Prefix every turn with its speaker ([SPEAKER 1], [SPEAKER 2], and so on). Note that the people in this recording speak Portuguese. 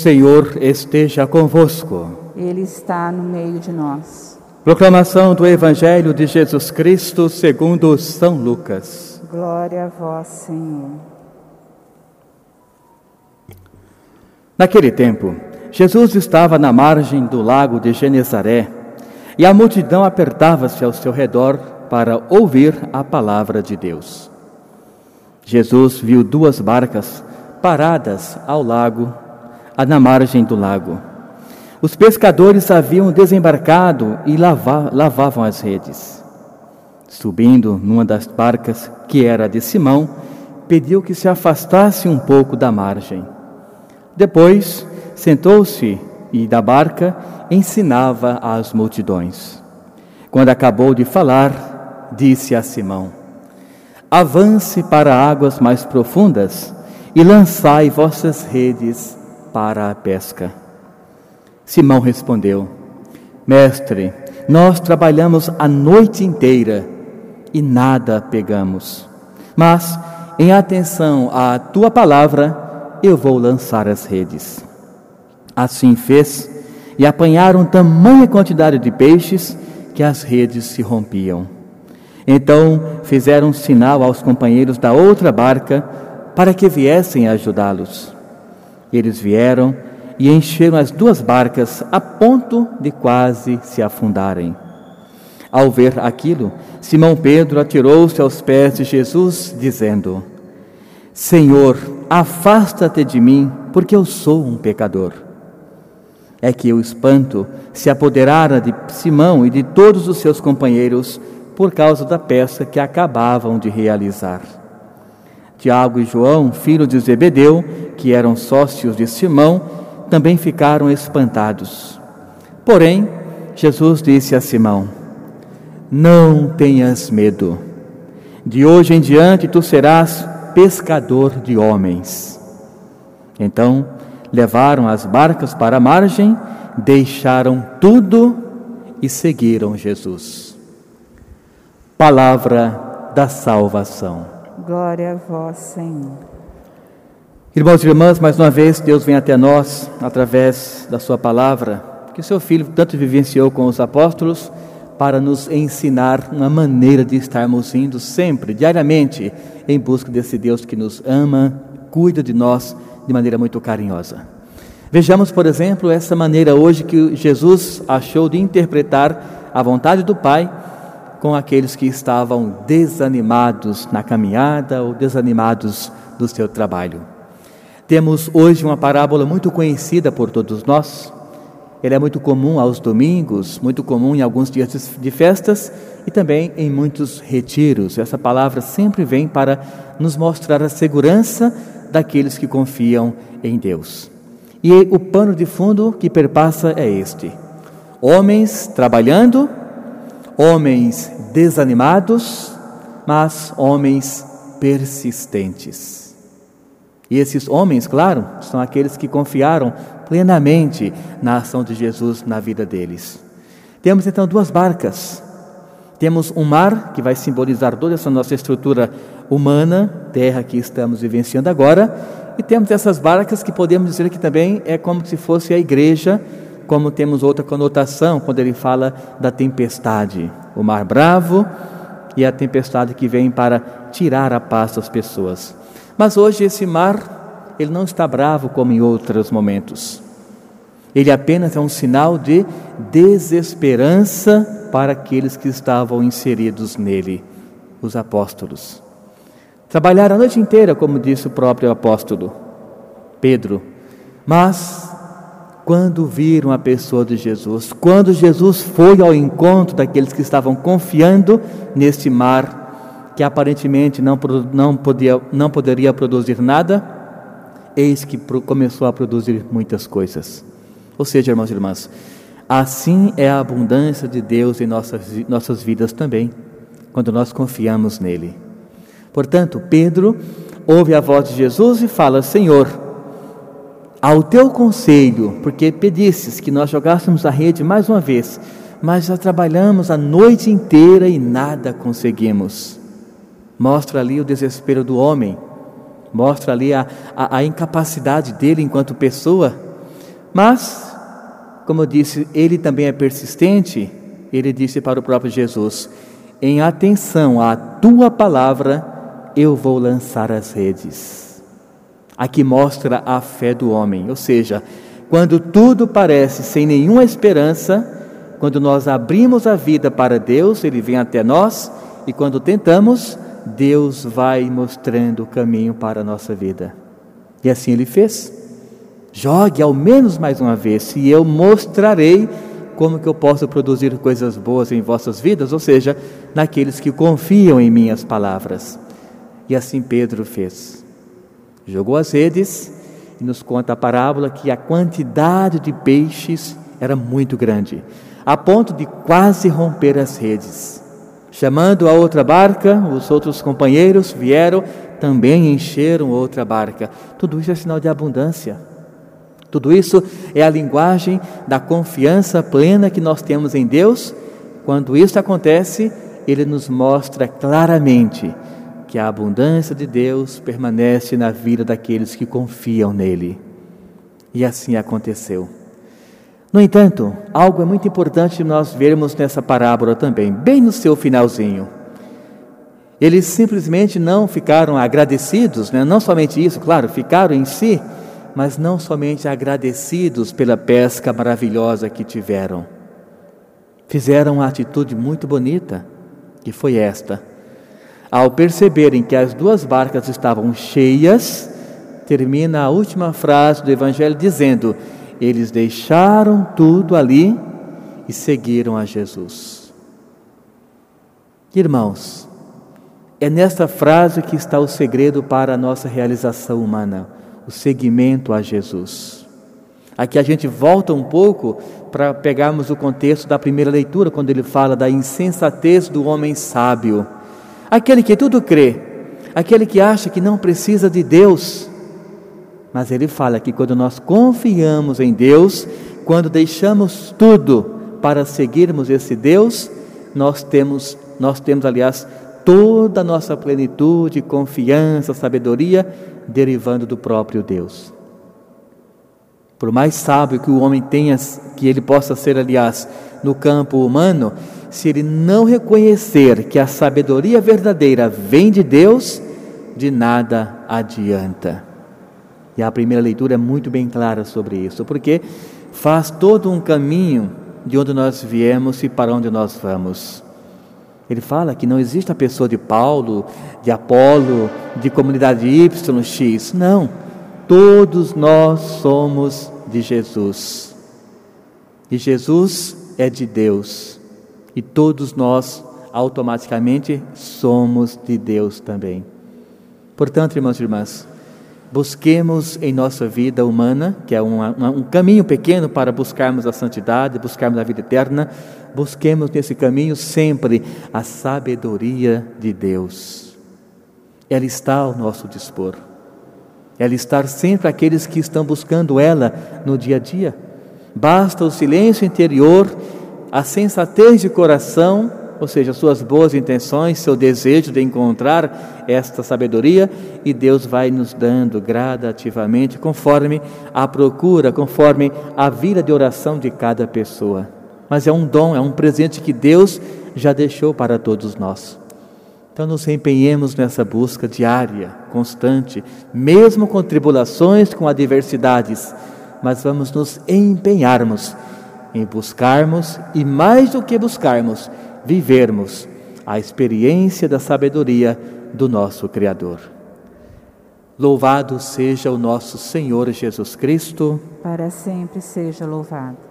[SPEAKER 1] Senhor esteja convosco.
[SPEAKER 2] Ele está no meio de nós.
[SPEAKER 1] Proclamação do Evangelho de Jesus Cristo segundo São Lucas.
[SPEAKER 2] Glória a vós, Senhor.
[SPEAKER 1] Naquele tempo, Jesus estava na margem do lago de Genezaré e a multidão apertava-se ao seu redor para ouvir a palavra de Deus. Jesus viu duas barcas paradas ao lago, na margem do lago. Os pescadores haviam desembarcado e lava, lavavam as redes. Subindo numa das barcas, que era de Simão, pediu que se afastasse um pouco da margem. Depois, sentou-se e da barca ensinava às multidões. Quando acabou de falar, disse a Simão: Avance para águas mais profundas e lançai vossas redes para a pesca. Simão respondeu: Mestre, nós trabalhamos a noite inteira e nada pegamos. Mas, em atenção à tua palavra, eu vou lançar as redes. Assim fez, e apanharam tamanha quantidade de peixes que as redes se rompiam. Então fizeram sinal aos companheiros da outra barca para que viessem ajudá-los. Eles vieram e encheram as duas barcas a ponto de quase se afundarem. Ao ver aquilo, Simão Pedro atirou-se aos pés de Jesus, dizendo: Senhor, afasta-te de mim, porque eu sou um pecador. É que o espanto se apoderara de Simão e de todos os seus companheiros por causa da peça que acabavam de realizar. Tiago e João, filhos de Zebedeu, que eram sócios de Simão, também ficaram espantados. Porém, Jesus disse a Simão: Não tenhas medo. De hoje em diante tu serás pescador de homens. Então, levaram as barcas para a margem, deixaram tudo e seguiram Jesus. Palavra da salvação.
[SPEAKER 2] Glória a vós, Senhor.
[SPEAKER 1] Irmãos e irmãs, mais uma vez Deus vem até nós através da Sua palavra, que o Seu Filho tanto vivenciou com os apóstolos, para nos ensinar uma maneira de estarmos indo sempre, diariamente, em busca desse Deus que nos ama, cuida de nós de maneira muito carinhosa. Vejamos, por exemplo, essa maneira hoje que Jesus achou de interpretar a vontade do Pai com aqueles que estavam desanimados na caminhada ou desanimados do seu trabalho. Temos hoje uma parábola muito conhecida por todos nós. Ela é muito comum aos domingos, muito comum em alguns dias de festas e também em muitos retiros. Essa palavra sempre vem para nos mostrar a segurança daqueles que confiam em Deus. E o pano de fundo que perpassa é este: homens trabalhando homens desanimados, mas homens persistentes. E esses homens, claro, são aqueles que confiaram plenamente na ação de Jesus na vida deles. Temos então duas barcas. Temos um mar, que vai simbolizar toda essa nossa estrutura humana, terra que estamos vivenciando agora, e temos essas barcas que podemos dizer que também é como se fosse a igreja como temos outra conotação quando ele fala da tempestade, o mar bravo e a tempestade que vem para tirar a paz das pessoas. Mas hoje esse mar, ele não está bravo como em outros momentos. Ele apenas é um sinal de desesperança para aqueles que estavam inseridos nele, os apóstolos. Trabalharam a noite inteira, como disse o próprio apóstolo Pedro, mas quando viram a pessoa de Jesus, quando Jesus foi ao encontro daqueles que estavam confiando neste mar, que aparentemente não, não, podia, não poderia produzir nada, eis que começou a produzir muitas coisas. Ou seja, irmãos e irmãs, assim é a abundância de Deus em nossas, nossas vidas também, quando nós confiamos nele. Portanto, Pedro ouve a voz de Jesus e fala: Senhor, ao teu conselho, porque pedistes que nós jogássemos a rede mais uma vez, mas já trabalhamos a noite inteira e nada conseguimos. Mostra ali o desespero do homem, mostra ali a, a, a incapacidade dele enquanto pessoa, Mas, como eu disse, ele também é persistente. Ele disse para o próprio Jesus: Em atenção à tua palavra, eu vou lançar as redes. Aqui mostra a fé do homem, ou seja, quando tudo parece sem nenhuma esperança, quando nós abrimos a vida para Deus, Ele vem até nós, e quando tentamos, Deus vai mostrando o caminho para a nossa vida. E assim Ele fez. Jogue ao menos mais uma vez, e eu mostrarei como que eu posso produzir coisas boas em vossas vidas, ou seja, naqueles que confiam em minhas palavras. E assim Pedro fez. Jogou as redes e nos conta a parábola que a quantidade de peixes era muito grande, a ponto de quase romper as redes. Chamando a outra barca, os outros companheiros vieram, também encheram outra barca. Tudo isso é sinal de abundância. Tudo isso é a linguagem da confiança plena que nós temos em Deus. Quando isso acontece, Ele nos mostra claramente que a abundância de Deus permanece na vida daqueles que confiam nele. E assim aconteceu. No entanto, algo é muito importante nós vermos nessa parábola também, bem no seu finalzinho. Eles simplesmente não ficaram agradecidos, né? não somente isso, claro, ficaram em si, mas não somente agradecidos pela pesca maravilhosa que tiveram. Fizeram uma atitude muito bonita, que foi esta: ao perceberem que as duas barcas estavam cheias, termina a última frase do Evangelho dizendo: Eles deixaram tudo ali e seguiram a Jesus. Irmãos, é nesta frase que está o segredo para a nossa realização humana, o seguimento a Jesus. Aqui a gente volta um pouco para pegarmos o contexto da primeira leitura, quando ele fala da insensatez do homem sábio aquele que tudo crê, aquele que acha que não precisa de Deus. Mas ele fala que quando nós confiamos em Deus, quando deixamos tudo para seguirmos esse Deus, nós temos, nós temos aliás, toda a nossa plenitude, confiança, sabedoria derivando do próprio Deus. Por mais sábio que o homem tenha, que ele possa ser, aliás, no campo humano, se ele não reconhecer que a sabedoria verdadeira vem de Deus, de nada adianta. E a primeira leitura é muito bem clara sobre isso, porque faz todo um caminho de onde nós viemos e para onde nós vamos. Ele fala que não existe a pessoa de Paulo, de Apolo, de comunidade Y, X. Não. Todos nós somos de Jesus. E Jesus é de Deus e todos nós automaticamente somos de Deus também. Portanto, irmãos e irmãs, busquemos em nossa vida humana, que é um, um caminho pequeno para buscarmos a santidade, buscarmos a vida eterna, busquemos nesse caminho sempre a sabedoria de Deus. Ela está ao nosso dispor. Ela está sempre aqueles que estão buscando ela no dia a dia. Basta o silêncio interior a sensatez de coração, ou seja, suas boas intenções, seu desejo de encontrar esta sabedoria, e Deus vai nos dando gradativamente, conforme a procura, conforme a vida de oração de cada pessoa. Mas é um dom, é um presente que Deus já deixou para todos nós. Então, nos empenhemos nessa busca diária, constante, mesmo com tribulações, com adversidades, mas vamos nos empenharmos em buscarmos e, mais do que buscarmos, vivermos a experiência da sabedoria do nosso Criador. Louvado seja o nosso Senhor Jesus Cristo.
[SPEAKER 2] Para sempre seja louvado.